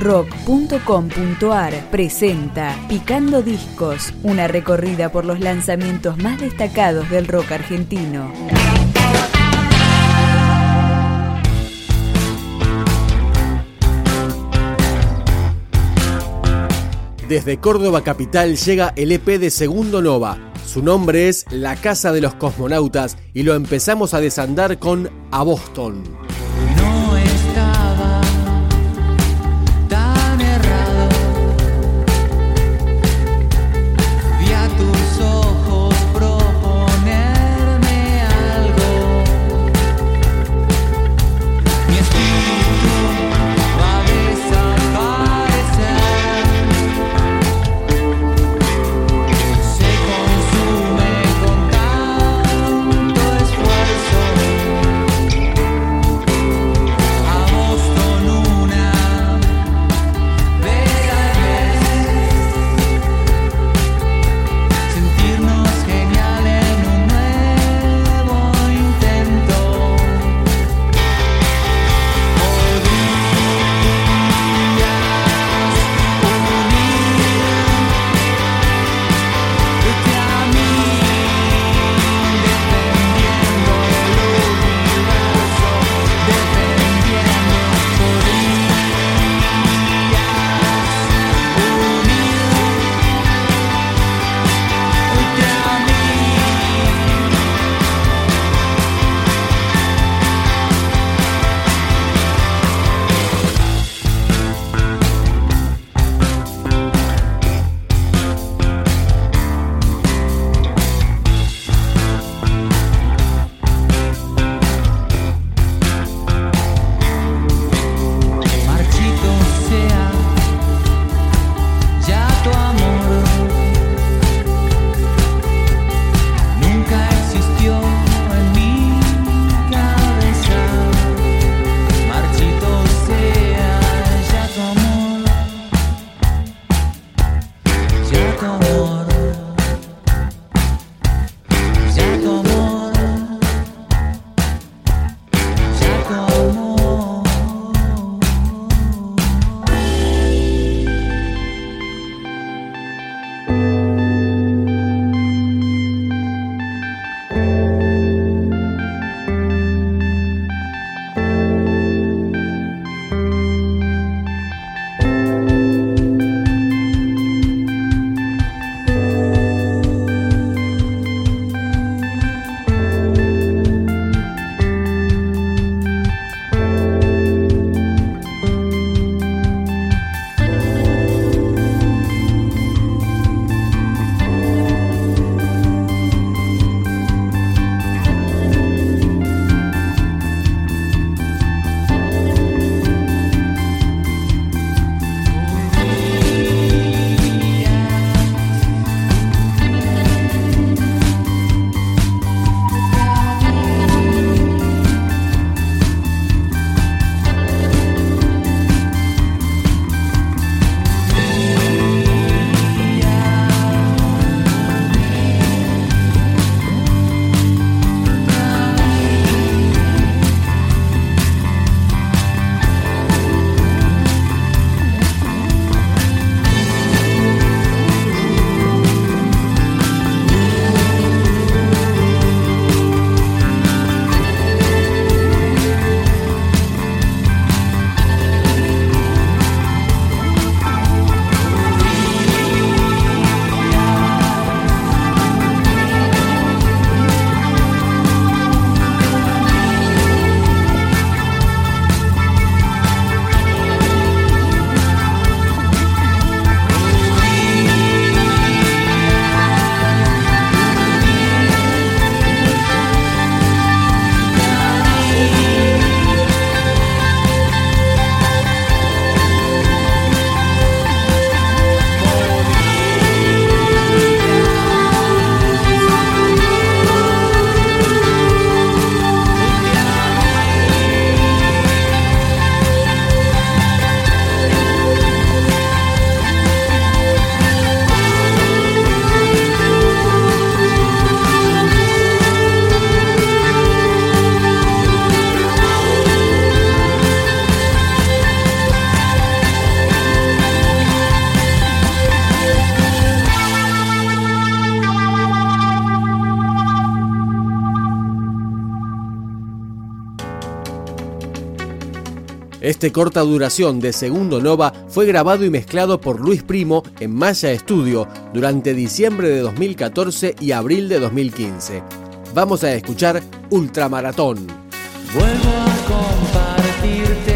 rock.com.ar presenta Picando Discos, una recorrida por los lanzamientos más destacados del rock argentino. Desde Córdoba Capital llega el EP de Segundo Nova. Su nombre es La Casa de los Cosmonautas y lo empezamos a desandar con A Boston. Este corta duración de Segundo Nova fue grabado y mezclado por Luis Primo en Maya Studio durante diciembre de 2014 y abril de 2015. Vamos a escuchar Ultramaratón. Vuelvo a compartirte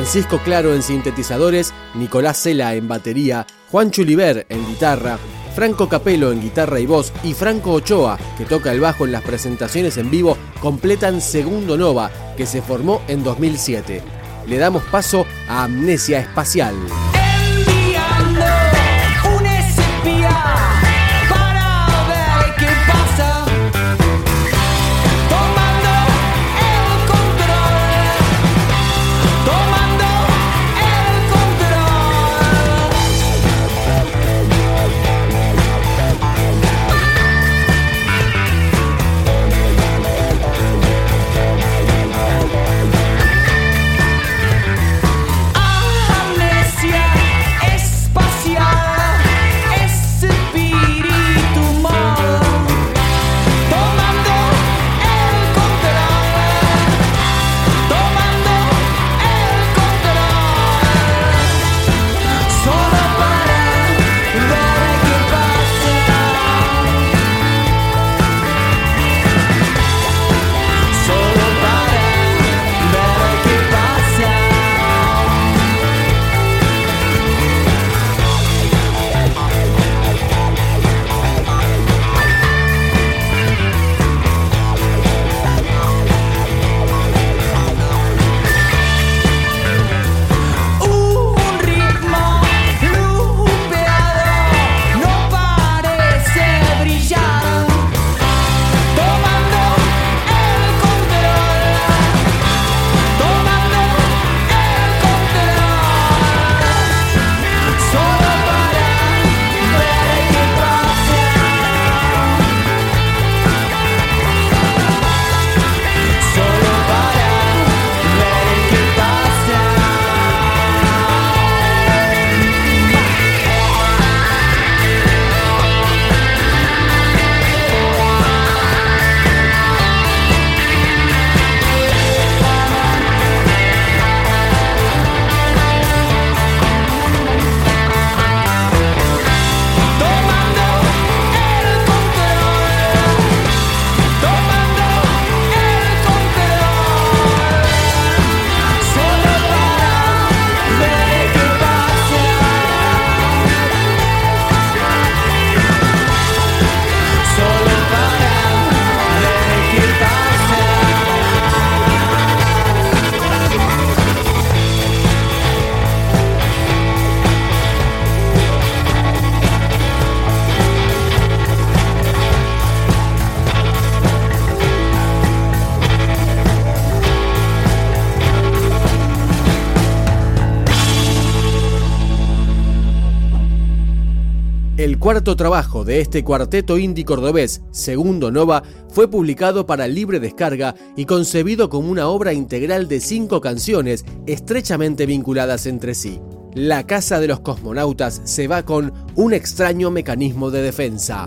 Francisco Claro en sintetizadores, Nicolás Cela en batería, Juan Chuliver en guitarra, Franco Capelo en guitarra y voz y Franco Ochoa, que toca el bajo en las presentaciones en vivo, completan Segundo Nova, que se formó en 2007. Le damos paso a Amnesia Espacial. Cuarto trabajo de este cuarteto indie cordobés, Segundo Nova, fue publicado para libre descarga y concebido como una obra integral de cinco canciones estrechamente vinculadas entre sí. La casa de los cosmonautas se va con un extraño mecanismo de defensa.